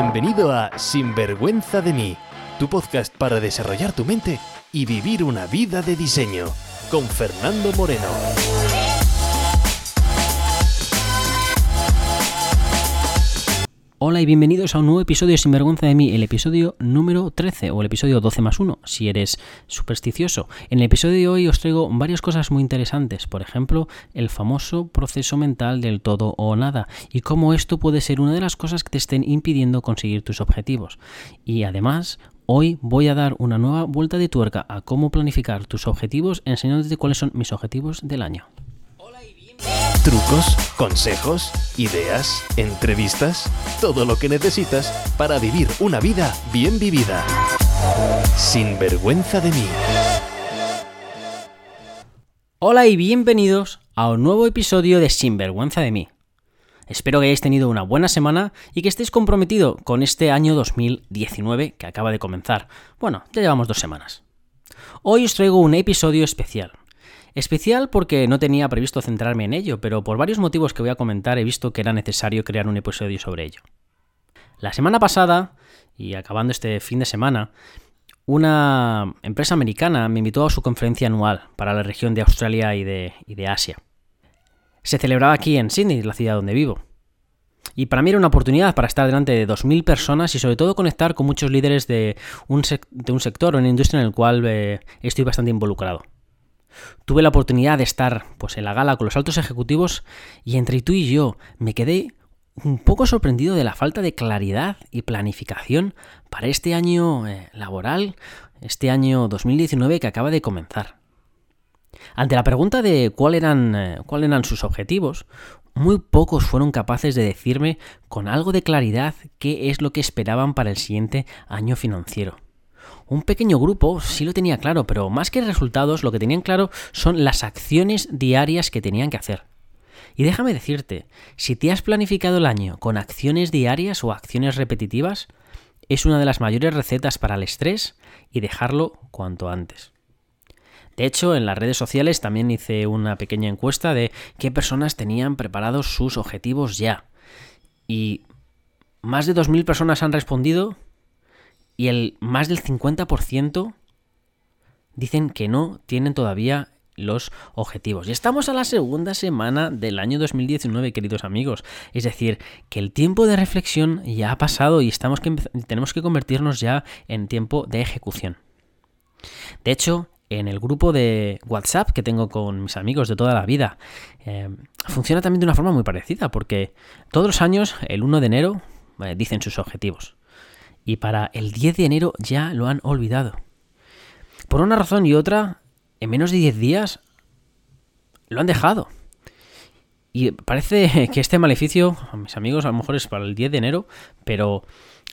Bienvenido a Sinvergüenza de mí, tu podcast para desarrollar tu mente y vivir una vida de diseño, con Fernando Moreno. Hola y bienvenidos a un nuevo episodio de Sinvergüenza de mí, el episodio número 13 o el episodio 12 más 1, si eres supersticioso. En el episodio de hoy os traigo varias cosas muy interesantes, por ejemplo, el famoso proceso mental del todo o nada y cómo esto puede ser una de las cosas que te estén impidiendo conseguir tus objetivos. Y además, Hoy voy a dar una nueva vuelta de tuerca a cómo planificar tus objetivos enseñándote cuáles son mis objetivos del año. Trucos, consejos, ideas, entrevistas, todo lo que necesitas para vivir una vida bien vivida. Sin vergüenza de mí. Hola y bienvenidos a un nuevo episodio de Sinvergüenza de mí. Espero que hayáis tenido una buena semana y que estéis comprometido con este año 2019 que acaba de comenzar. Bueno, ya llevamos dos semanas. Hoy os traigo un episodio especial. Especial porque no tenía previsto centrarme en ello, pero por varios motivos que voy a comentar he visto que era necesario crear un episodio sobre ello. La semana pasada, y acabando este fin de semana, una empresa americana me invitó a su conferencia anual para la región de Australia y de, Asia. Se celebraba aquí en Sydney, la ciudad donde vivo. Y para mí era una oportunidad para estar delante de 2.000 personas y sobre todo conectar con muchos líderes de un, de un sector o una industria en el cual eh, estoy bastante involucrado. Tuve la oportunidad de estar pues, en la gala con los altos ejecutivos y entre tú y yo me quedé un poco sorprendido de la falta de claridad y planificación para este año eh, laboral, este año 2019 que acaba de comenzar. Ante la pregunta de cuál eh, cuáles eran sus objetivos, muy pocos fueron capaces de decirme con algo de claridad qué es lo que esperaban para el siguiente año financiero. Un pequeño grupo sí lo tenía claro, pero más que resultados, lo que tenían claro son las acciones diarias que tenían que hacer. Y déjame decirte, si te has planificado el año con acciones diarias o acciones repetitivas, es una de las mayores recetas para el estrés y dejarlo cuanto antes. De hecho, en las redes sociales también hice una pequeña encuesta de qué personas tenían preparados sus objetivos ya. Y más de 2.000 personas han respondido y el más del 50% dicen que no tienen todavía los objetivos. Y estamos a la segunda semana del año 2019, queridos amigos. Es decir, que el tiempo de reflexión ya ha pasado y estamos que tenemos que convertirnos ya en tiempo de ejecución. De hecho, en el grupo de WhatsApp que tengo con mis amigos de toda la vida, eh, funciona también de una forma muy parecida, porque todos los años, el 1 de enero, eh, dicen sus objetivos y para el 10 de enero ya lo han olvidado. Por una razón y otra, en menos de 10 días lo han dejado. Y parece que este maleficio, mis amigos, a lo mejor es para el 10 de enero, pero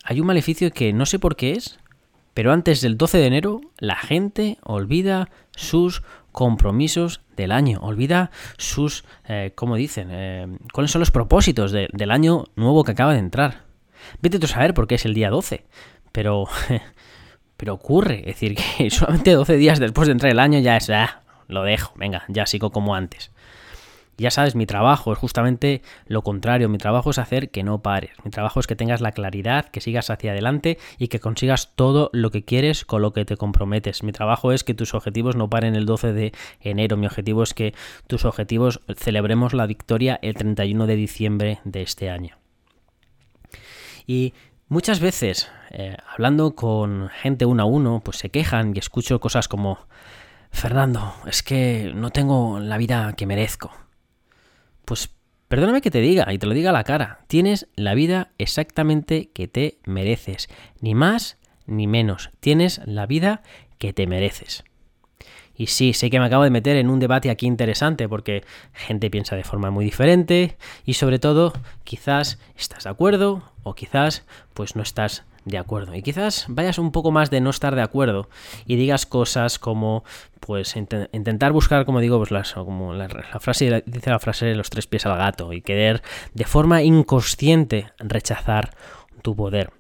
hay un maleficio que no sé por qué es, pero antes del 12 de enero la gente olvida sus compromisos del año, olvida sus, eh, ¿cómo dicen? Eh, ¿Cuáles son los propósitos del año nuevo que acaba de entrar? Vete a saber por qué es el día 12, pero, pero ocurre, es decir, que solamente 12 días después de entrar el año ya es, ah, lo dejo, venga, ya sigo como antes. Ya sabes, mi trabajo es justamente lo contrario, mi trabajo es hacer que no pares, mi trabajo es que tengas la claridad, que sigas hacia adelante y que consigas todo lo que quieres con lo que te comprometes. Mi trabajo es que tus objetivos no paren el 12 de enero, mi objetivo es que tus objetivos celebremos la victoria el 31 de diciembre de este año. Y muchas veces, eh, hablando con gente uno a uno, pues se quejan y escucho cosas como, Fernando, es que no tengo la vida que merezco. Pues perdóname que te diga, y te lo diga a la cara, tienes la vida exactamente que te mereces, ni más ni menos, tienes la vida que te mereces. Y sí, sé que me acabo de meter en un debate aquí interesante porque gente piensa de forma muy diferente y sobre todo quizás estás de acuerdo o quizás pues no estás de acuerdo. Y quizás vayas un poco más de no estar de acuerdo y digas cosas como, pues, intentar buscar, como digo, pues las, como la, la, frase, dice la frase de los tres pies al gato y querer de forma inconsciente rechazar tu poder.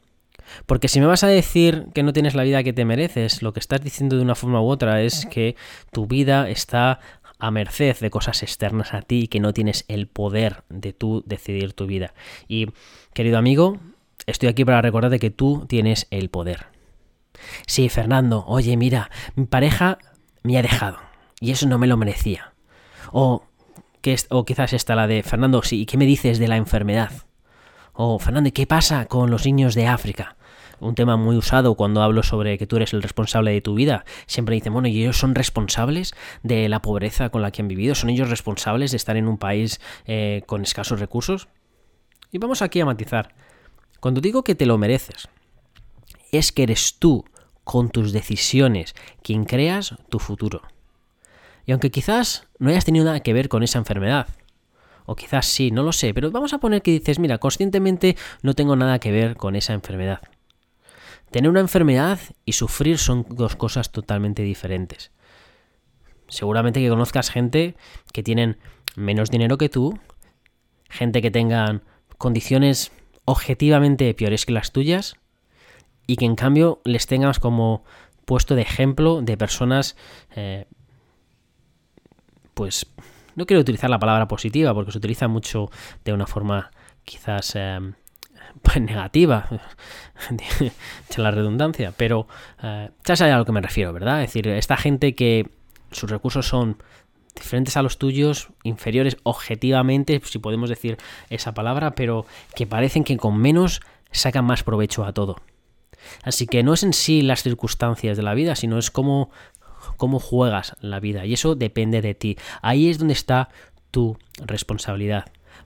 Porque si me vas a decir que no tienes la vida que te mereces, lo que estás diciendo de una forma u otra es que tu vida está a merced de cosas externas a ti y que no tienes el poder de tú decidir tu vida. Y, querido amigo, estoy aquí para recordarte que tú tienes el poder. Sí, Fernando, oye, mira, mi pareja me ha dejado y eso no me lo merecía. O, que, o quizás esta la de, Fernando, sí, ¿qué me dices de la enfermedad? O, Fernando, ¿y qué pasa con los niños de África? Un tema muy usado cuando hablo sobre que tú eres el responsable de tu vida. Siempre dicen, bueno, ¿y ellos son responsables de la pobreza con la que han vivido? ¿Son ellos responsables de estar en un país eh, con escasos recursos? Y vamos aquí a matizar. Cuando digo que te lo mereces, es que eres tú, con tus decisiones, quien creas tu futuro. Y aunque quizás no hayas tenido nada que ver con esa enfermedad, o quizás sí, no lo sé, pero vamos a poner que dices, mira, conscientemente no tengo nada que ver con esa enfermedad. Tener una enfermedad y sufrir son dos cosas totalmente diferentes. Seguramente que conozcas gente que tienen menos dinero que tú, gente que tengan condiciones objetivamente peores que las tuyas y que en cambio les tengas como puesto de ejemplo de personas eh, pues no quiero utilizar la palabra positiva porque se utiliza mucho de una forma quizás eh, pues negativa, de la redundancia, pero eh, ya sabes a lo que me refiero, ¿verdad? Es decir, esta gente que sus recursos son diferentes a los tuyos, inferiores objetivamente, si podemos decir esa palabra, pero que parecen que con menos sacan más provecho a todo. Así que no es en sí las circunstancias de la vida, sino es cómo, cómo juegas la vida. Y eso depende de ti. Ahí es donde está tu responsabilidad.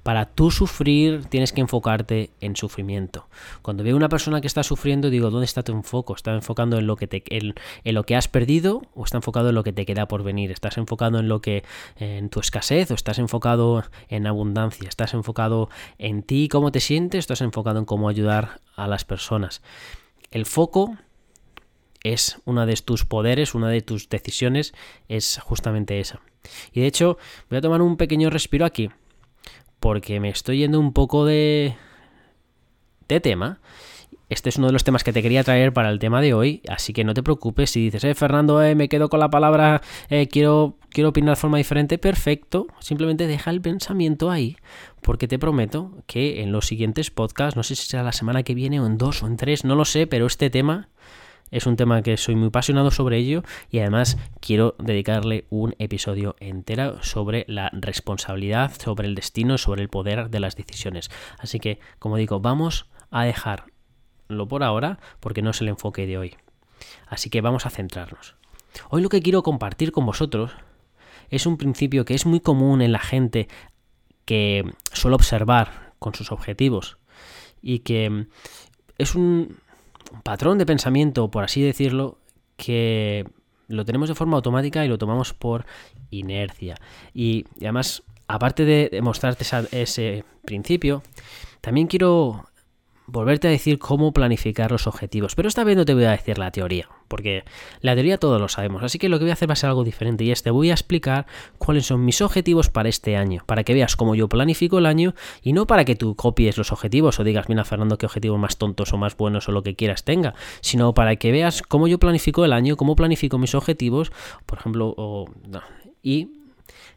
Para tú sufrir tienes que enfocarte en sufrimiento. Cuando veo una persona que está sufriendo, digo, ¿dónde está tu enfoque? ¿Está enfocando en lo que lo que has perdido o está enfocado en lo que te queda por venir? ¿Estás enfocado en lo que en tu escasez o estás enfocado en abundancia? ¿Estás enfocado en ti, cómo te sientes? ¿O estás enfocado en cómo ayudar a las personas? El foco es uno de tus poderes, una de tus decisiones es justamente esa. Y de hecho, voy a tomar un pequeño respiro aquí porque me estoy yendo un poco de, de tema. Este es uno de los temas que te quería traer para el tema de hoy, así que no te preocupes si dices, eh, Fernando, eh, me quedo con la palabra, eh, quiero, quiero opinar de forma diferente, perfecto, simplemente deja el pensamiento ahí, porque te prometo que en los siguientes podcasts, no sé si será la semana que viene o en dos o en tres, no lo sé, pero este tema es un tema que soy muy apasionado sobre ello y además quiero dedicarle un episodio entero sobre la responsabilidad, sobre el destino, sobre el poder de las decisiones. Así que, como digo, vamos a dejarlo por ahora porque no es el enfoque de hoy. Así que vamos a centrarnos. Hoy lo que quiero compartir con vosotros es un principio que es muy común en la gente que suele observar con sus objetivos y que es un, patrón de pensamiento, por así decirlo, que lo tenemos de forma automática y lo tomamos por inercia. Y, además, aparte de mostrarte ese principio, también quiero volverte a decir cómo planificar los objetivos. Pero esta vez no te voy a decir la teoría, porque la teoría todos lo sabemos. Así que lo que voy a hacer va a ser algo diferente y es te voy a explicar cuáles son mis objetivos para este año, para que veas cómo yo planifico el año y no para que tú copies los objetivos o digas, mira Fernando, qué objetivos más tontos o más buenos o lo que quieras tenga, sino para que veas cómo yo planifico el año, cómo planifico mis objetivos, por ejemplo, y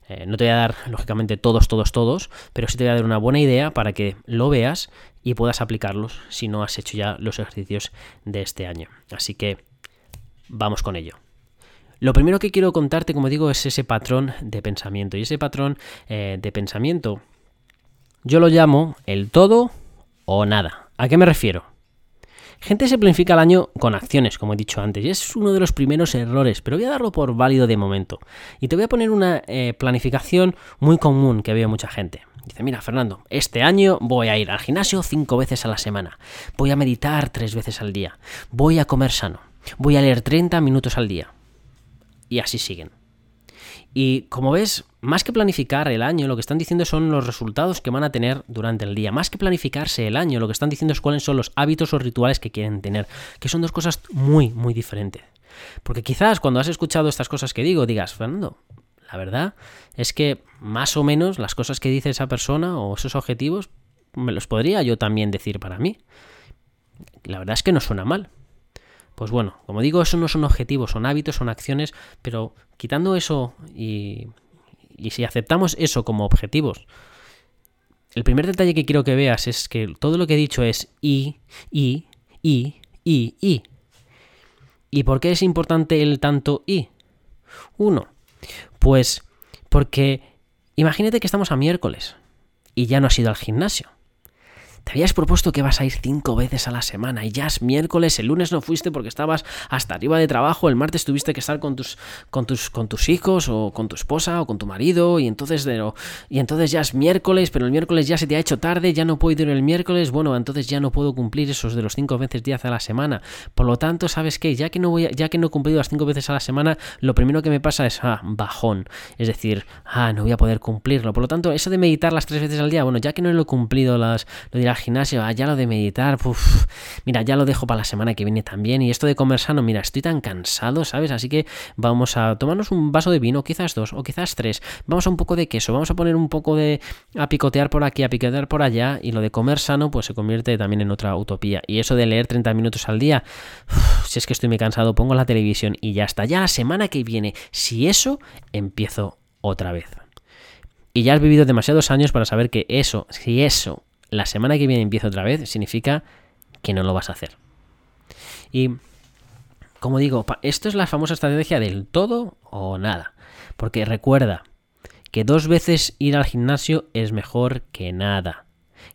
eh, no te voy a dar, lógicamente, todos, todos, todos, pero sí te voy a dar una buena idea para que lo veas y puedas aplicarlos si no has hecho ya los ejercicios de este año. Así que vamos con ello. Lo primero que quiero contarte, como digo, es ese patrón de pensamiento. Y ese patrón eh, de pensamiento yo lo llamo el todo o nada. ¿A qué me refiero? Gente se planifica el año con acciones, como he dicho antes, y es uno de los primeros errores, pero voy a darlo por válido de momento. Y te voy a poner una eh, planificación muy común que veo mucha gente. Dice, mira Fernando, este año voy a ir al gimnasio cinco veces a la semana, voy a meditar tres veces al día, voy a comer sano, voy a leer 30 minutos al día. Y así siguen. Y como ves, más que planificar el año, lo que están diciendo son los resultados que van a tener durante el día. Más que planificarse el año, lo que están diciendo es cuáles son los hábitos o rituales que quieren tener, que son dos cosas muy, muy diferentes. Porque quizás cuando has escuchado estas cosas que digo, digas, Fernando, la verdad es que más o menos las cosas que dice esa persona o esos objetivos me los podría yo también decir para mí. La verdad es que no suena mal. Pues bueno, como digo, eso no son objetivos, son hábitos, son acciones, pero quitando eso y, si aceptamos eso como objetivos, el primer detalle que quiero que veas es que todo lo que he dicho es y, y, y, y, y. ¿Y por qué es importante el tanto y? Uno, pues porque imagínate que estamos a miércoles y ya no has ido al gimnasio. Te habías propuesto que vas a ir cinco veces a la semana y ya es miércoles, el lunes no fuiste porque estabas hasta arriba de trabajo, el martes tuviste que estar con tus, con tus, con tus hijos o con tu esposa o con tu marido y entonces, de, y entonces ya es miércoles, pero el miércoles ya se te ha hecho tarde, ya no puedo ir el miércoles, bueno, entonces ya no puedo cumplir esos de los cinco veces días a la semana. Por lo tanto, ¿sabes qué? Ya que no voy ya que no he cumplido las cinco veces a la semana, lo primero que me pasa es ah, bajón. Es decir, ah, no voy a poder cumplirlo. Por lo tanto, eso de meditar las tres veces al día, bueno, ya que no lo he cumplido las, lo dirá gimnasio, ah, ya lo de meditar, mira, ya lo dejo para la semana que viene también. Y esto de comer sano, mira, estoy tan cansado, ¿sabes? Así que vamos a tomarnos un vaso de vino, quizás dos o quizás tres. Vamos a un poco de queso, vamos a poner un poco de... a picotear por aquí, a picotear por allá. Y lo de comer sano, pues se convierte también en otra utopía. Y eso de leer 30 minutos al día, si es que estoy muy cansado, pongo la televisión y ya está. Ya la semana que viene, si eso, empiezo otra vez. Y ya has vivido demasiados años para saber que eso, si eso la semana que viene empiezo otra vez, significa que no lo vas a hacer. Y, como digo, esto es la famosa estrategia del todo o nada. Porque recuerda que dos veces ir al gimnasio es mejor que nada.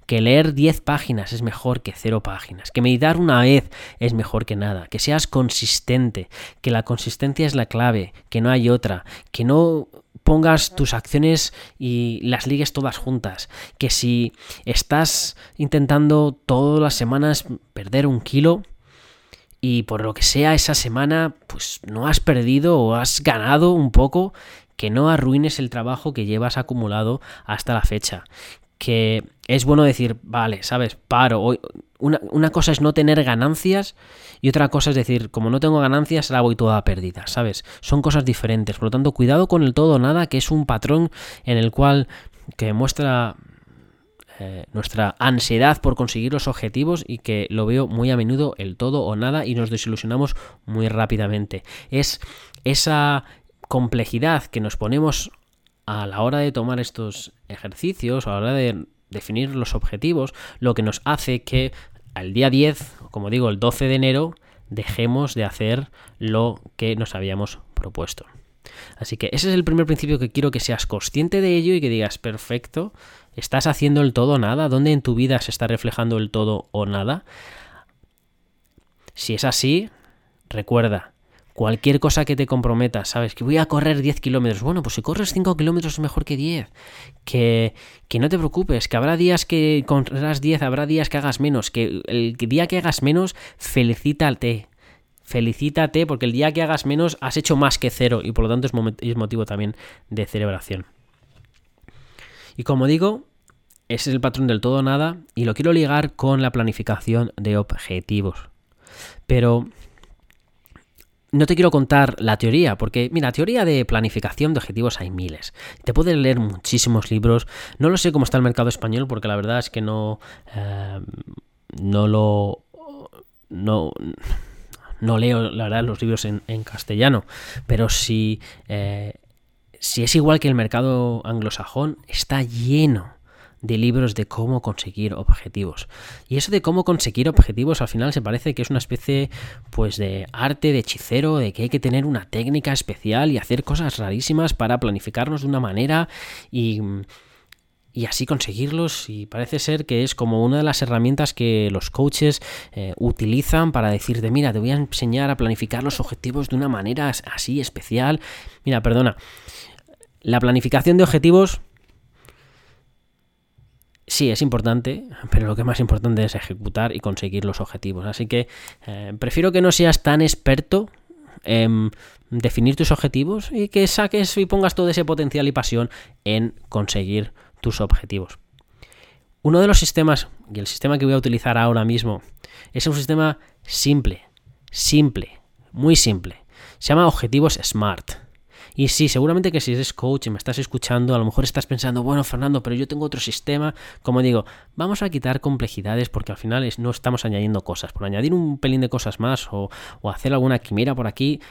Que leer 10 páginas es mejor que 0 páginas. Que meditar una vez es mejor que nada. Que seas consistente. Que la consistencia es la clave. Que no hay otra. Que no pongas tus acciones y las ligues todas juntas. Que si estás intentando todas las semanas perder un kilo y por lo que sea esa semana pues no has perdido o has ganado un poco, que no arruines el trabajo que llevas acumulado hasta la fecha. Que es bueno decir, vale, sabes, paro. Una, una cosa es no tener ganancias y otra cosa es decir, como no tengo ganancias, la voy toda perdida, ¿sabes? Son cosas diferentes. Por lo tanto, cuidado con el todo o nada, que es un patrón en el cual que muestra eh, nuestra ansiedad por conseguir los objetivos y que lo veo muy a menudo el todo o nada y nos desilusionamos muy rápidamente. Es esa complejidad que nos ponemos a la hora de tomar estos ejercicios, a la hora de definir los objetivos, lo que nos hace que al día 10, como digo, el 12 de enero, dejemos de hacer lo que nos habíamos propuesto. Así que ese es el primer principio que quiero que seas consciente de ello y que digas, perfecto, ¿estás haciendo el todo o nada? ¿Dónde en tu vida se está reflejando el todo o nada? Si es así, recuerda, cualquier cosa que te comprometa, ¿sabes? Que voy a correr 10 kilómetros. Bueno, pues si corres 5 kilómetros es mejor que 10. Que, que no te preocupes, que habrá días que correrás 10, habrá días que hagas menos. Que el día que hagas menos, felicítate. Felicítate porque el día que hagas menos has hecho más que cero y por lo tanto es, motivo también de celebración. Y como digo, ese es el patrón del todo nada y lo quiero ligar con la planificación de objetivos. Pero no te quiero contar la teoría, porque mira, teoría de planificación de objetivos hay miles. Te puedes leer muchísimos libros. No lo sé cómo está el mercado español, porque la verdad es que no, eh, no lo, no, no leo, la verdad, los libros en, castellano. Pero si, eh, si es igual que el mercado anglosajón, está lleno de libros de cómo conseguir objetivos. Y eso de cómo conseguir objetivos al final se parece que es una especie pues de arte, de hechicero, de que hay que tener una técnica especial y hacer cosas rarísimas para planificarnos de una manera y y así conseguirlos y parece ser que es como una de las herramientas que los coaches eh, utilizan para decirte mira te voy a enseñar a planificar los objetivos de una manera así especial mira perdona la planificación de objetivos sí es importante, pero lo que más importante es ejecutar y conseguir los objetivos. Así que eh, prefiero que no seas tan experto en definir tus objetivos y que saques y pongas todo ese potencial y pasión en conseguir tus objetivos. Uno de los sistemas, y el sistema que voy a utilizar ahora mismo, es un sistema simple, simple, muy simple. Se llama Objetivos SMART. Y sí, seguramente que si eres coach y me estás escuchando, a lo mejor estás pensando, bueno, Fernando, pero yo tengo otro sistema. Como digo, vamos a quitar complejidades porque al final no estamos añadiendo cosas. Por añadir un pelín de cosas más o, o hacer alguna quimera por aquí,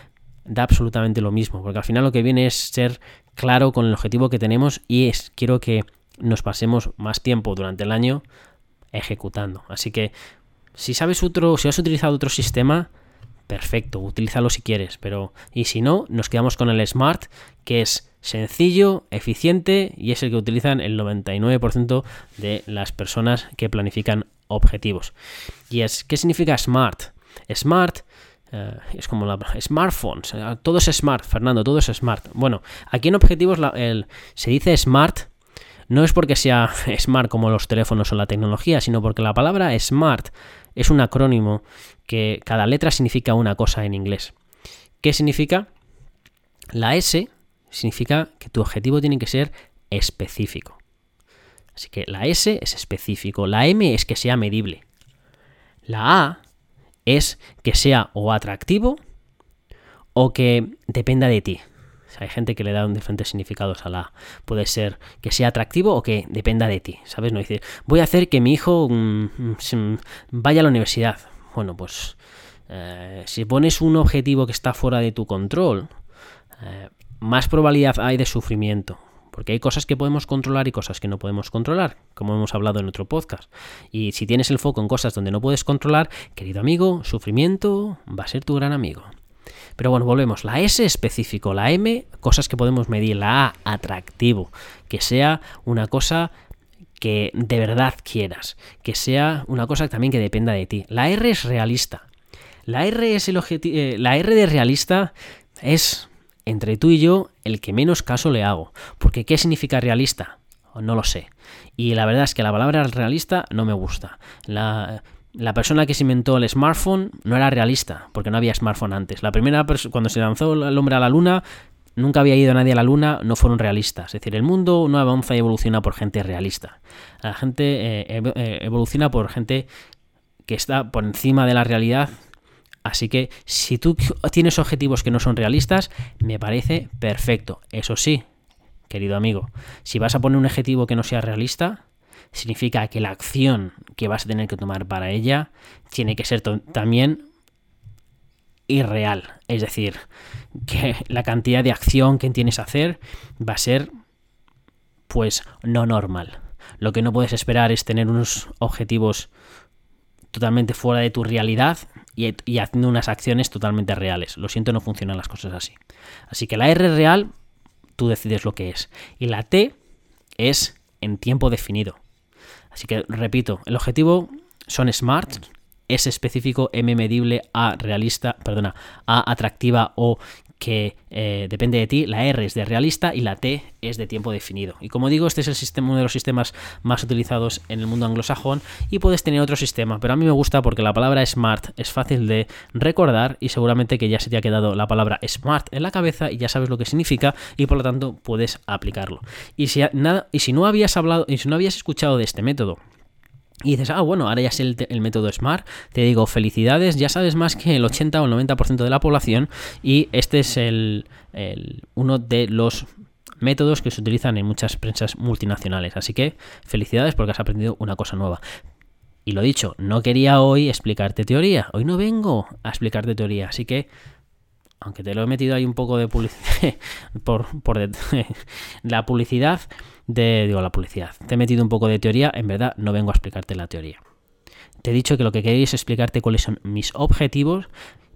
da absolutamente lo mismo. Porque al final lo que viene es ser claro con el objetivo que tenemos y es, quiero que nos pasemos más tiempo durante el año ejecutando. Así que si sabes otro, si has utilizado otro sistema, perfecto, utilízalo si quieres, pero y si no, nos quedamos con el Smart, que es sencillo, eficiente y es el que utilizan el 99% de las personas que planifican objetivos. Y es, ¿qué significa Smart? Smart eh, es como la smartphones, todo es smart, Fernando, todo es smart. Bueno, aquí en objetivos se dice smart no es porque sea smart como los teléfonos o la tecnología, sino porque la palabra smart es un acrónimo que cada letra significa una cosa en inglés. ¿Qué significa? La S significa que tu objetivo tiene que ser específico. Así que la S es específico, la M es que sea medible. La A es que sea o atractivo o que dependa de ti hay gente que le da diferentes significados a la Puede ser que sea atractivo o que dependa de ti, ¿sabes? No decir, voy a hacer que mi hijo mm, mm, vaya a la universidad. Bueno, pues eh, si pones un objetivo que está fuera de tu control, eh, más probabilidad hay de sufrimiento. Porque hay cosas que podemos controlar y cosas que no podemos controlar, como hemos hablado en otro podcast. Y si tienes el foco en cosas donde no puedes controlar, querido amigo, sufrimiento va a ser tu gran amigo. Pero bueno, volvemos. La S específico, la M, cosas que podemos medir. La A, atractivo. Que sea una cosa que de verdad quieras. Que sea una cosa también que dependa de ti. La R es realista. La R es el. Eh, la R de realista es entre tú y yo el que menos caso le hago. Porque ¿qué significa realista? No lo sé. Y la verdad es que la palabra realista no me gusta. La, la persona que se inventó el smartphone no era realista, porque no había smartphone antes. La primera cuando se lanzó el hombre a la luna, nunca había ido nadie a la luna, no fueron realistas. Es decir, el mundo no avanza y evoluciona por gente realista. La gente eh, eh, evoluciona por gente que está por encima de la realidad. Así que si tú tienes objetivos que no son realistas, me parece perfecto. Eso sí, querido amigo, si vas a poner un objetivo que no sea realista, significa que la acción que vas a tener que tomar para ella tiene que ser también irreal. Es decir, que la cantidad de acción que tienes que hacer va a ser pues no normal. Lo que no puedes esperar es tener unos objetivos totalmente fuera de tu realidad y, y, haciendo unas acciones totalmente reales. Lo siento, no funcionan las cosas así. Así que la R real, tú decides lo que es. Y la T es en tiempo definido. Así que repito, el objetivo son smart, es específico, M medible, A realista, perdona, A atractiva o que eh, depende de ti, la R es de realista y la T es de tiempo definido. Y como digo, este es el sistema, uno de los sistemas más utilizados en el mundo anglosajón y puedes tener otro sistema, pero a mí me gusta porque la palabra smart es fácil de recordar y seguramente que ya se te ha quedado la palabra smart en la cabeza y ya sabes lo que significa y por lo tanto puedes aplicarlo. Y si, nada, y si no habías hablado y si no habías escuchado de este método, y dices, ah, bueno, ahora ya es el, método SMART. Te digo, felicidades, ya sabes más que el 80 o el 90% de la población. Y este es el, uno de los métodos que se utilizan en muchas prensas multinacionales. Así que felicidades porque has aprendido una cosa nueva. Y lo dicho, no quería hoy explicarte teoría. Hoy no vengo a explicarte teoría. Así que, aunque te lo he metido ahí un poco de publicidad, por, por la publicidad de digo, la publicidad. Te he metido un poco de teoría, en verdad no vengo a explicarte la teoría. Te he dicho que lo que queréis es explicarte cuáles son mis objetivos,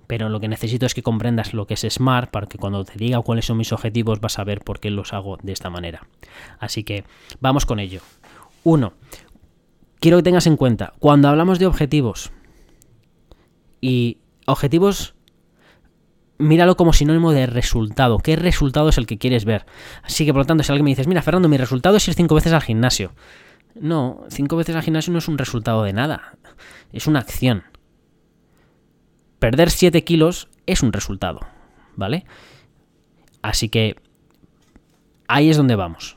pero lo que necesito es que comprendas lo que es SMART para que cuando te diga cuáles son mis objetivos vas a ver por qué los hago de esta manera. Así que vamos con ello. Uno, quiero que tengas en cuenta, cuando hablamos de objetivos y objetivos míralo como sinónimo de resultado. ¿Qué resultado es el que quieres ver? Así que, por lo tanto, si alguien me dices, mira, Fernando, mi resultado es ir cinco veces al gimnasio. No, cinco veces al gimnasio no es un resultado de nada. Es una acción. Perder 7 kilos es un resultado, ¿vale? Así que ahí es donde vamos.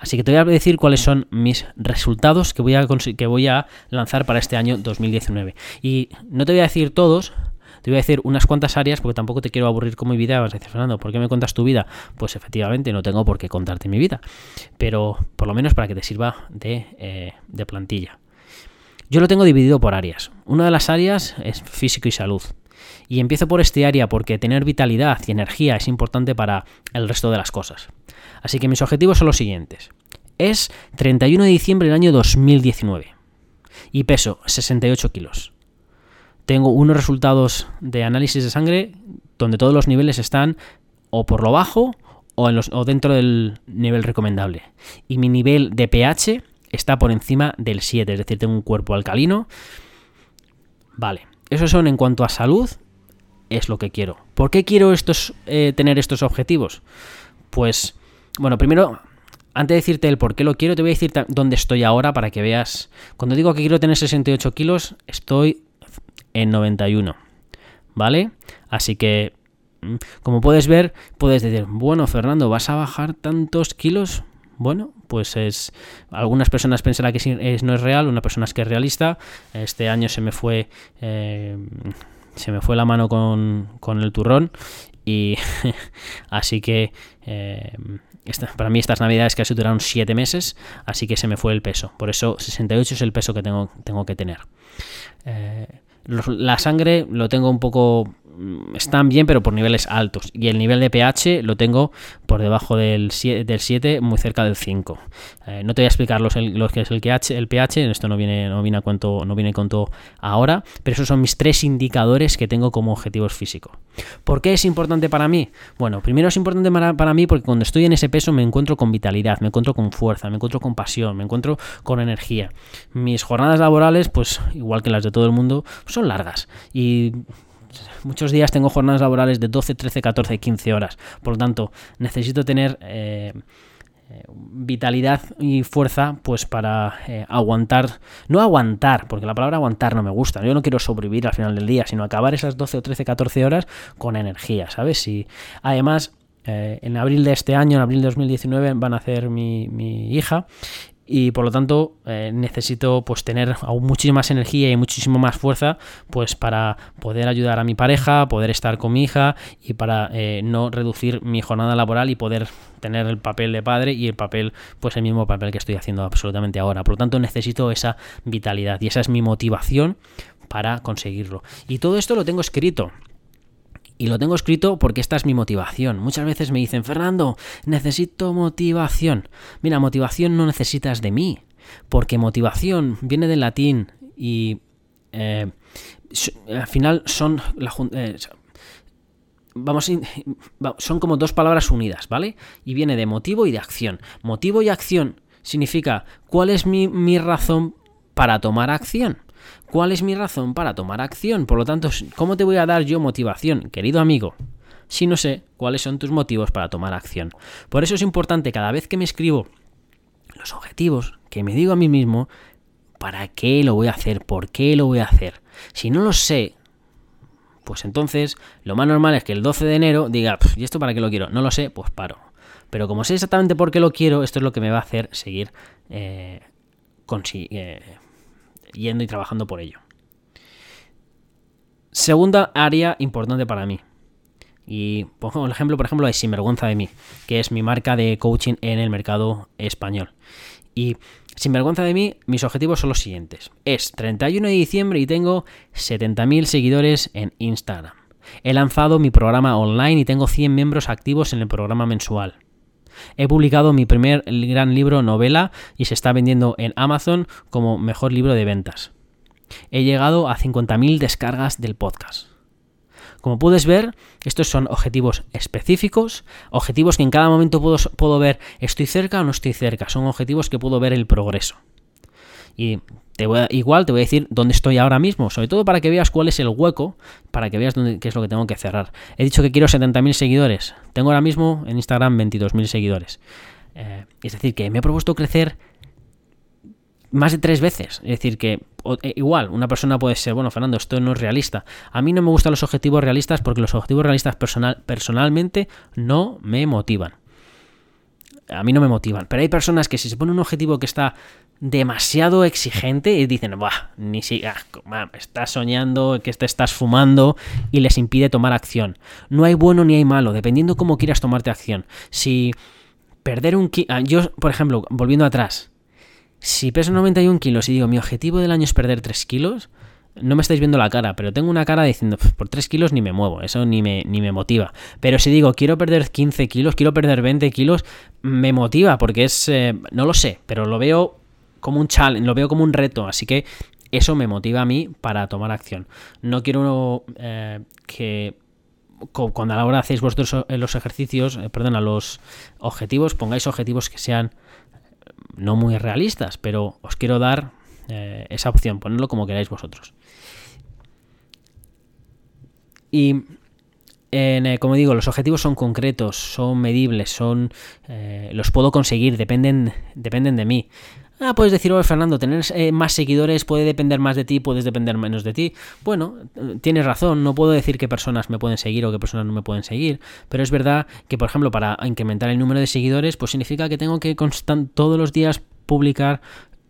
Así que te voy a decir cuáles son mis resultados que voy a, que voy a lanzar para este año 2019. Y no te voy a decir todos, te voy a decir unas cuantas áreas porque tampoco te quiero aburrir con mi vida. Vas a decir, Fernando, ¿por qué me cuentas tu vida? Pues efectivamente no tengo por qué contarte mi vida, pero por lo menos para que te sirva de, eh, de plantilla. Yo lo tengo dividido por áreas. Una de las áreas es físico y salud. Y empiezo por este área porque tener vitalidad y energía es importante para el resto de las cosas. Así que mis objetivos son los siguientes. Es 31 de diciembre del año 2019 y peso 68 kilos. Tengo unos resultados de análisis de sangre donde todos los niveles están o por lo bajo o, dentro del nivel recomendable. Y mi nivel de pH está por encima del 7, es decir, tengo un cuerpo alcalino. Vale, eso son en cuanto a salud, es lo que quiero. ¿Por qué quiero estos, eh, tener estos objetivos? Pues, bueno, primero, antes de decirte el por qué lo quiero, te voy a decir dónde estoy ahora para que veas. Cuando digo que quiero tener 68 kilos, estoy en 91. ¿Vale? Así que, mm, como puedes ver, puedes decir, bueno, Fernando, ¿vas a bajar tantos kilos? Bueno, pues es. Algunas personas pensarán que no es real, una persona es que es realista. Este año se me fue. Eh, se me fue la mano con, con el turrón y así que eh, para mí estas navidades casi duraron 7 meses, así que se me fue el peso. Por eso 68 es el peso que tengo, tengo que tener. Eh, la sangre lo tengo un poco están bien, pero por niveles altos. Y el nivel de pH lo tengo por debajo del 7, del 7 muy cerca del 5. Eh, no te voy a explicar los, que es el, pH, el pH, esto no viene, no viene a no viene cuento ahora, pero esos son mis tres indicadores que tengo como objetivos físicos. ¿Por qué es importante para mí? Bueno, primero es importante para, para mí porque cuando estoy en ese peso me encuentro con vitalidad, me encuentro con fuerza, me encuentro con pasión, me encuentro con energía. Mis jornadas laborales, pues igual que las de todo el mundo, son largas y muchos días tengo jornadas laborales de 12, 13, 14, 15 horas. Por lo tanto, necesito tener eh, eh, vitalidad y fuerza pues para eh, aguantar, no aguantar, porque la palabra aguantar no me gusta, yo no quiero sobrevivir al final del día, sino acabar esas 12 o 13, 14 horas con energía, ¿sabes? Y además... en abril de este año, en abril de 2019, van a hacer mi, mi hija y por lo tanto eh, necesito pues tener aún muchísima más energía y muchísimo más fuerza pues para poder ayudar a mi pareja, poder estar con mi hija y para eh, no reducir mi jornada laboral y poder tener el papel de padre y el papel pues el mismo papel que estoy haciendo absolutamente ahora. Por lo tanto necesito esa vitalidad y esa es mi motivación para conseguirlo. Y todo esto lo tengo escrito. Y lo tengo escrito porque esta es mi motivación. Muchas veces me dicen, Fernando, necesito motivación. Mira, motivación no necesitas de mí, porque motivación viene del latín y eh, al final son eh, vamos son como dos palabras unidas, ¿vale? Y viene de motivo y de acción. Motivo y acción significa cuál es mi, mi razón para tomar acción. ¿Cuál es mi razón para tomar acción? Por lo tanto, ¿cómo te voy a dar yo motivación, querido amigo? Si no sé cuáles son tus motivos para tomar acción. Por eso es importante cada vez que me escribo los objetivos, que me digo a mí mismo, ¿para qué lo voy a hacer? ¿Por qué lo voy a hacer? Si no lo sé, pues entonces lo más normal es que el 12 de enero diga, ¿y esto para qué lo quiero? No lo sé, pues paro. Pero como sé exactamente por qué lo quiero, esto es lo que me va a hacer seguir eh, eh yendo y trabajando por ello. Segunda área importante para mí. Y pongo el ejemplo, por ejemplo, de Sinvergüenza de mí, que es mi marca de coaching en el mercado español. Y Sinvergüenza de mí, mis objetivos son los siguientes. Es 31 de diciembre y tengo 70.000 seguidores en Instagram. He lanzado mi programa online y tengo 100 miembros activos en el programa mensual. He publicado mi primer gran libro novela y se está vendiendo en Amazon como mejor libro de ventas. He llegado a 50.000 descargas del podcast. Como puedes ver, estos son objetivos específicos, objetivos que en cada momento puedo, puedo ver estoy cerca o no estoy cerca, son objetivos que puedo ver el progreso. Y igual te voy a decir dónde estoy ahora mismo, sobre todo para que veas cuál es el hueco, para que veas dónde, qué es lo que tengo que cerrar. He dicho que quiero 70.000 seguidores. Tengo ahora mismo en Instagram 22.000 seguidores. Eh, es decir, que me he propuesto crecer más de tres veces. Es decir, que eh, igual una persona puede ser, bueno, Fernando, esto no es realista. A mí no me gustan los objetivos realistas porque los objetivos realistas personal, personalmente no me motivan. A mí no me motivan. Pero hay personas que si se pone un objetivo que está demasiado exigente y dicen, Buah, ni si estás soñando, que te estás fumando y les impide tomar acción. No hay bueno ni hay malo, dependiendo cómo quieras tomarte acción. Si perder un kilo, ah, yo, por ejemplo, volviendo atrás, si peso 91 kilos y digo, mi objetivo del año es perder 3 kilos, no me estáis viendo la cara, pero tengo una cara diciendo, por 3 kilos ni me muevo, eso ni me, ni me motiva. Pero si digo, quiero perder 15 kilos, quiero perder 20 kilos, me motiva, porque es, eh, no lo sé, pero lo veo como un challenge, lo veo como un reto, así que eso me motiva a mí para tomar acción. No quiero eh, que cuando a la hora hacéis vosotros eh, los ejercicios, perdón, a los objetivos, pongáis objetivos que sean no muy realistas, pero os quiero dar esa opción, ponerlo como queráis vosotros. Y eh, como digo, los objetivos son concretos, son medibles, son eh, los puedo conseguir, dependen, dependen de mí. Ah, puedes decir, oye Fernando, tener eh, más seguidores puede depender más de ti, puedes depender menos de ti. Bueno, tienes razón, no puedo decir qué personas me pueden seguir o qué personas no me pueden seguir, pero es verdad que, por ejemplo, para incrementar el número de seguidores, pues significa que tengo que todos los días publicar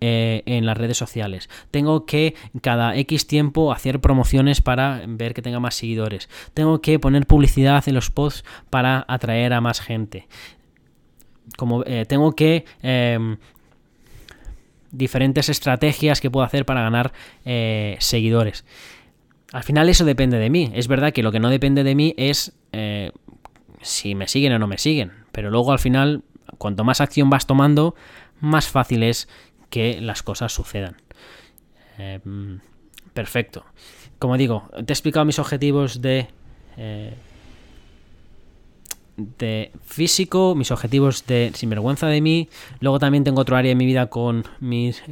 eh, en las redes sociales. Tengo que cada X tiempo hacer promociones para ver que tenga más seguidores. Tengo que poner publicidad en los posts para atraer a más gente. Como eh, tengo que em, diferentes estrategias que puedo hacer para ganar eh, seguidores. Al final eso depende de mí. Es verdad que lo que no depende de mí es si me siguen o no me siguen. Pero luego al final, cuanto más acción vas tomando, más fácil es que las cosas sucedan. Em, perfecto. Como digo, te he explicado mis objetivos de... Eh, de físico, mis objetivos de sinvergüenza de mí. Luego también tengo otro área de mi vida con,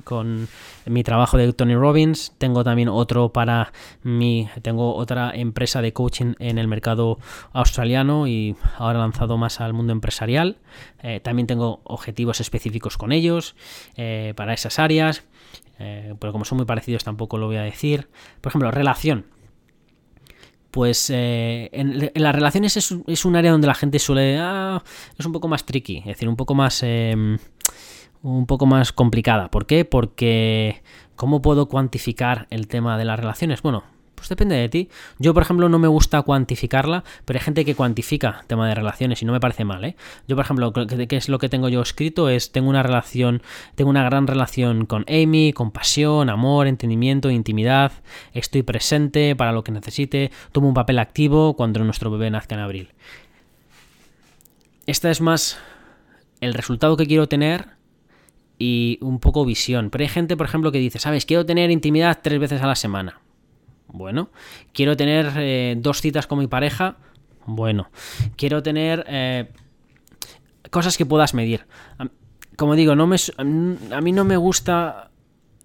con mi trabajo de Tony Robbins. Tengo también otro para mi. Tengo otra empresa de coaching en el mercado australiano y ahora lanzado más al mundo empresarial. Eh, también tengo objetivos específicos con ellos eh, para esas áreas. Eh, pero como son muy parecidos tampoco lo voy a decir. Por ejemplo, relación pues eh, en, las relaciones es, un área donde la gente suele... Ah, es un poco más tricky, es decir, un poco más... Em, un poco más complicada. ¿Por qué? Porque ¿cómo puedo cuantificar el tema de las relaciones? Bueno, pues depende de ti. Yo, por ejemplo, no me gusta cuantificarla, pero hay gente que cuantifica tema de relaciones y no me parece mal, ¿eh? Yo, por ejemplo, ¿qué es lo que tengo yo escrito? Es, tengo una relación, tengo una gran relación con Amy, con pasión, amor, entendimiento, intimidad, estoy presente para lo que necesite, tomo un papel activo cuando nuestro bebé nazca en abril. Esta es más el resultado que quiero tener y un poco visión. Pero hay gente, por ejemplo, que dice, ¿sabes? Quiero tener intimidad tres veces a la semana. Bueno, quiero tener eh, dos citas con mi pareja. Bueno, quiero tener eh, cosas que puedas medir. Como digo, no me, a mí no me gusta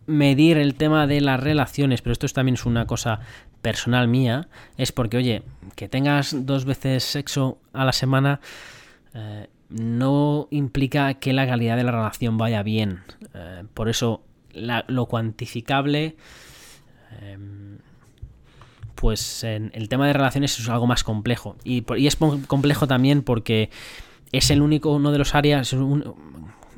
medir el tema de las relaciones, pero esto también es una cosa personal mía. Es porque, oye, que tengas dos veces sexo a la semana eh, no implica que la calidad de la relación vaya bien. por eso, lo cuantificable em, pues en el tema de relaciones es algo más complejo. Y, es complejo también porque es el único, uno de los áreas,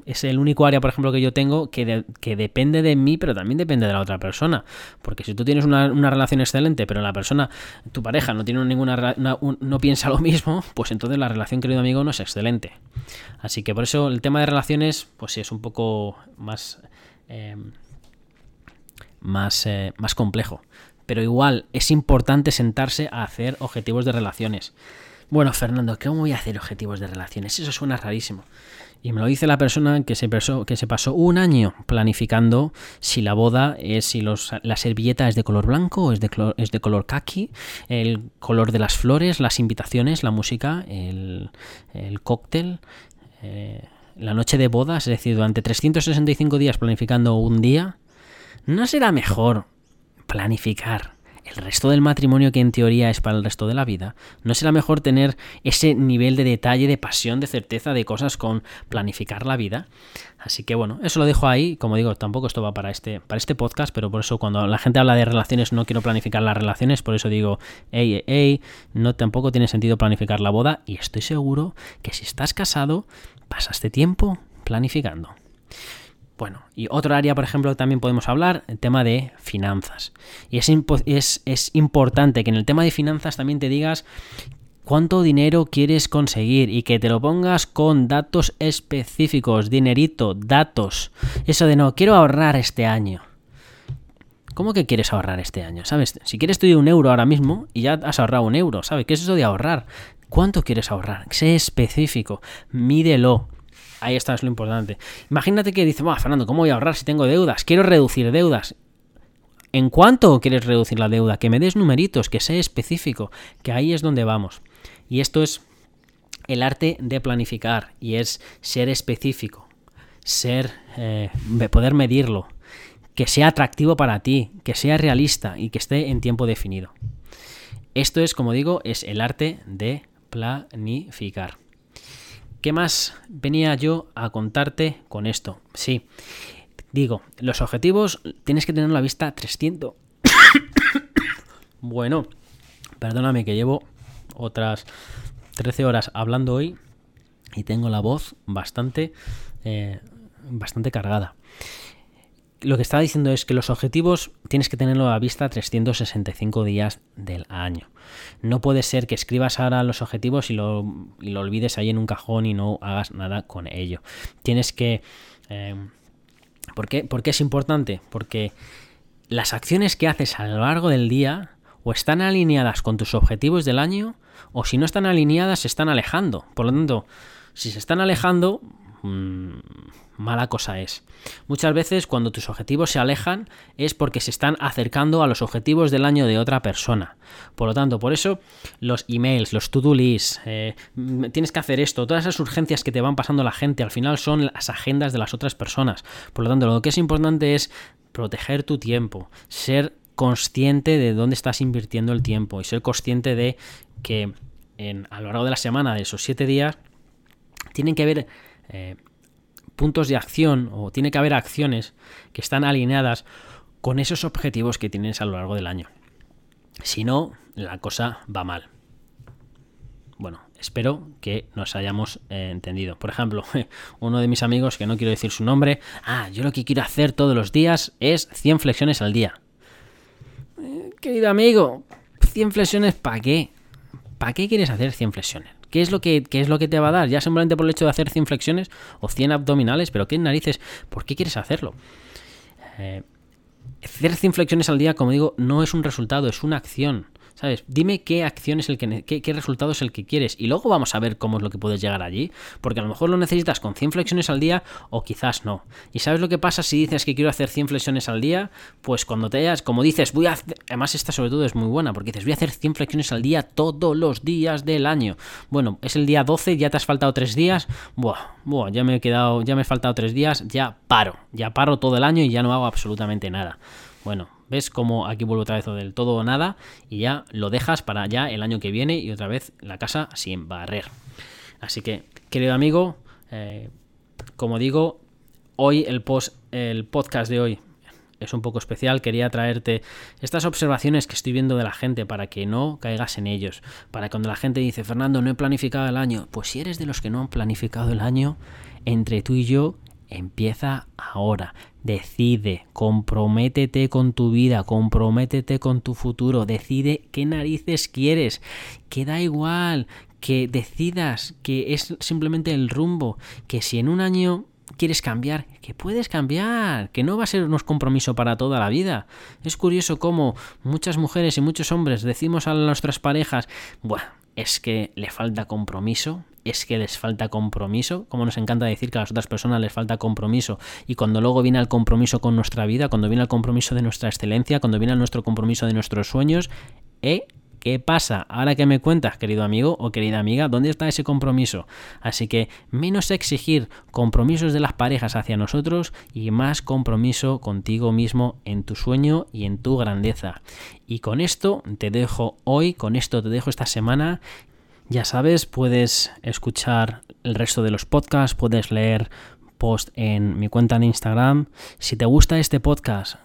es el único área, por ejemplo, que yo tengo que, que, depende de mí, pero también depende de la otra persona. Porque si tú tienes una, relación excelente, pero la persona, tu pareja, no tiene ninguna no piensa lo mismo, pues entonces la relación, querido amigo, no es excelente. Así que por eso el tema de relaciones, pues sí, es un poco más. Eh, más, eh, más complejo pero igual es importante sentarse a hacer objetivos de relaciones. Bueno, Fernando, ¿cómo voy a hacer objetivos de relaciones? Eso suena rarísimo. Y me lo dice la persona que se, pasó, un año planificando si la boda es, si los, la servilleta es de color blanco o es de, es de color kaki, el color de las flores, las invitaciones, la música, el, cóctel, eh, la noche de bodas, es decir, durante 365 días planificando un día. ¿No será mejor planificar el resto del matrimonio que en teoría es para el resto de la vida, ¿no será mejor tener ese nivel de detalle, de pasión, de certeza de cosas con planificar la vida? Así que bueno, eso lo dejo ahí. Como digo, tampoco esto va para este, para este podcast, pero por eso cuando la gente habla de relaciones no quiero planificar las relaciones, por eso digo, hey, hey, no tampoco tiene sentido planificar la boda y estoy seguro que si estás casado, pasaste tiempo planificando. Bueno, y otro área, por ejemplo, también podemos hablar, el tema de finanzas. Y es, es, importante que en el tema de finanzas también te digas cuánto dinero quieres conseguir y que te lo pongas con datos específicos, dinerito, datos. Eso de no, quiero ahorrar este año. ¿Cómo que quieres ahorrar este año? ¿Sabes? Si quieres estudiar un euro ahora mismo y ya has ahorrado un euro, ¿sabes? ¿Qué es eso de ahorrar? ¿Cuánto quieres ahorrar? Sé específico, mídelo. Ahí está, es lo importante. Imagínate que dices, Fernando, ¿cómo voy a ahorrar si tengo deudas? Quiero reducir deudas. ¿En cuánto quieres reducir la deuda? Que me des numeritos, que sea específico, que ahí es donde vamos. Y esto es el arte de planificar y es ser específico, ser, eh, poder medirlo, que sea atractivo para ti, que sea realista y que esté en tiempo definido. Esto es, como digo, es el arte de planificar. ¿Qué más venía yo a contarte con esto? Sí, digo, los objetivos tienes que tener la vista 300. bueno, perdóname que llevo otras 13 horas hablando hoy y tengo la voz bastante, eh, bastante cargada. Lo que estaba diciendo es que los objetivos tienes que tenerlo a vista 365 días del año. No puede ser que escribas ahora los objetivos y lo, olvides ahí en un cajón y no hagas nada con ello. Tienes que... Eh, ¿por, qué, ¿Por qué es importante? Porque las acciones que haces a lo largo del día o están alineadas con tus objetivos del año o si no están alineadas se están alejando. Por lo tanto, si se están alejando, mm, mala cosa es. Muchas veces cuando tus objetivos se alejan es porque se están acercando a los objetivos del año de otra persona. Por lo tanto, por eso los emails, los to-do lists, eh, tienes que hacer esto, todas esas urgencias que te van pasando la gente al final son las agendas de las otras personas. Por lo tanto, lo que es importante es proteger tu tiempo, ser consciente de dónde estás invirtiendo el tiempo y ser consciente de que en, a lo largo de la semana, de esos siete días, tienen que haber eh, puntos de acción o tiene que haber acciones que están alineadas con esos objetivos que tienes a lo largo del año. Si no, la cosa va mal. Bueno, espero que nos hayamos eh, entendido. Por ejemplo, uno de mis amigos, que no quiero decir su nombre, ah, yo lo que quiero hacer todos los días es 100 flexiones al día. Eh, querido amigo, 100 flexiones para qué? ¿Para qué quieres hacer 100 flexiones? ¿Qué es, lo que, es lo que te va a dar? Ya simplemente por el hecho de hacer 100 flexiones o 100 abdominales, pero ¿qué narices? ¿Por qué quieres hacerlo? Eh, hacer 100 flexiones al día, como digo, no es un resultado, es una acción. ¿Sabes? Dime qué acción es el que qué, resultado es el que quieres y luego vamos a ver cómo es lo que puedes llegar allí, porque a lo mejor lo necesitas con 100 flexiones al día o quizás no. ¿Y sabes lo que pasa si dices que quiero hacer 100 flexiones al día? Pues cuando te hayas, como dices, voy a hacer, además esta sobre todo es muy buena, porque dices, voy a hacer 100 flexiones al día todos los días del año. Bueno, es el día 12, ya te has faltado 3 días, buah, buah, ya me he quedado, ya me he faltado 3 días, ya paro, ya paro todo el año y ya no hago absolutamente nada. Bueno, ¿Ves cómo aquí vuelvo otra vez del todo o nada y ya lo dejas para ya el año que viene y otra vez la casa sin barrer? Así que, querido amigo, eh, como digo, hoy el, post, el podcast de hoy es un poco especial. Quería traerte estas observaciones que estoy viendo de la gente para que no caigas en ellos. Para cuando la gente dice, Fernando, no he planificado el año. Pues si eres de los que no han planificado el año, entre tú y yo Empieza ahora, decide, comprométete con tu vida, comprométete con tu futuro, decide qué narices quieres, que da igual, que decidas que es simplemente el rumbo, que si en un año quieres cambiar, que puedes cambiar, que no va a ser un compromiso para toda la vida. Es curioso cómo muchas mujeres y muchos hombres decimos a nuestras parejas, bueno, es que le falta compromiso, es que les falta compromiso, como nos encanta decir que a las otras personas les falta compromiso, y cuando luego viene el compromiso con nuestra vida, cuando viene el compromiso de nuestra excelencia, cuando viene nuestro compromiso de nuestros sueños, ¿eh? ¿Qué pasa? Ahora que me cuentas, querido amigo o querida amiga, ¿dónde está ese compromiso? Así que menos exigir compromisos de las parejas hacia nosotros y más compromiso contigo mismo en tu sueño y en tu grandeza. Y con esto te dejo hoy, con esto te dejo esta semana ya sabes, puedes escuchar el resto de los podcasts, puedes leer post en mi cuenta de Instagram. Si te gusta este podcast,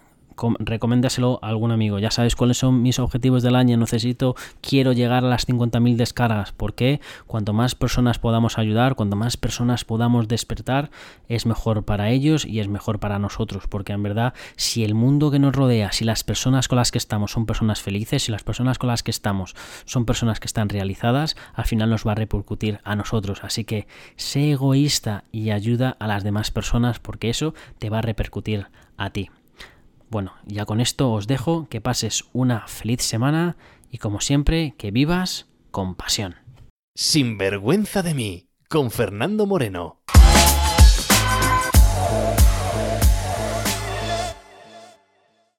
recoméndaselo a algún amigo. Ya sabes cuáles son mis objetivos del año. Necesito, quiero llegar a las 50.000 descargas. porque Cuanto más personas podamos ayudar, cuanto más personas podamos despertar, es mejor para ellos y es mejor para nosotros. Porque en verdad, si el mundo que nos rodea, si las personas con las que estamos son personas felices, si las personas con las que estamos son personas que están realizadas, al final nos va a repercutir a nosotros. Así que sé egoísta y ayuda a las demás personas porque eso te va a repercutir a ti. Bueno, ya con esto os dejo, que pases una feliz semana y como siempre, que vivas con pasión. Sin vergüenza de mí, con Fernando Moreno.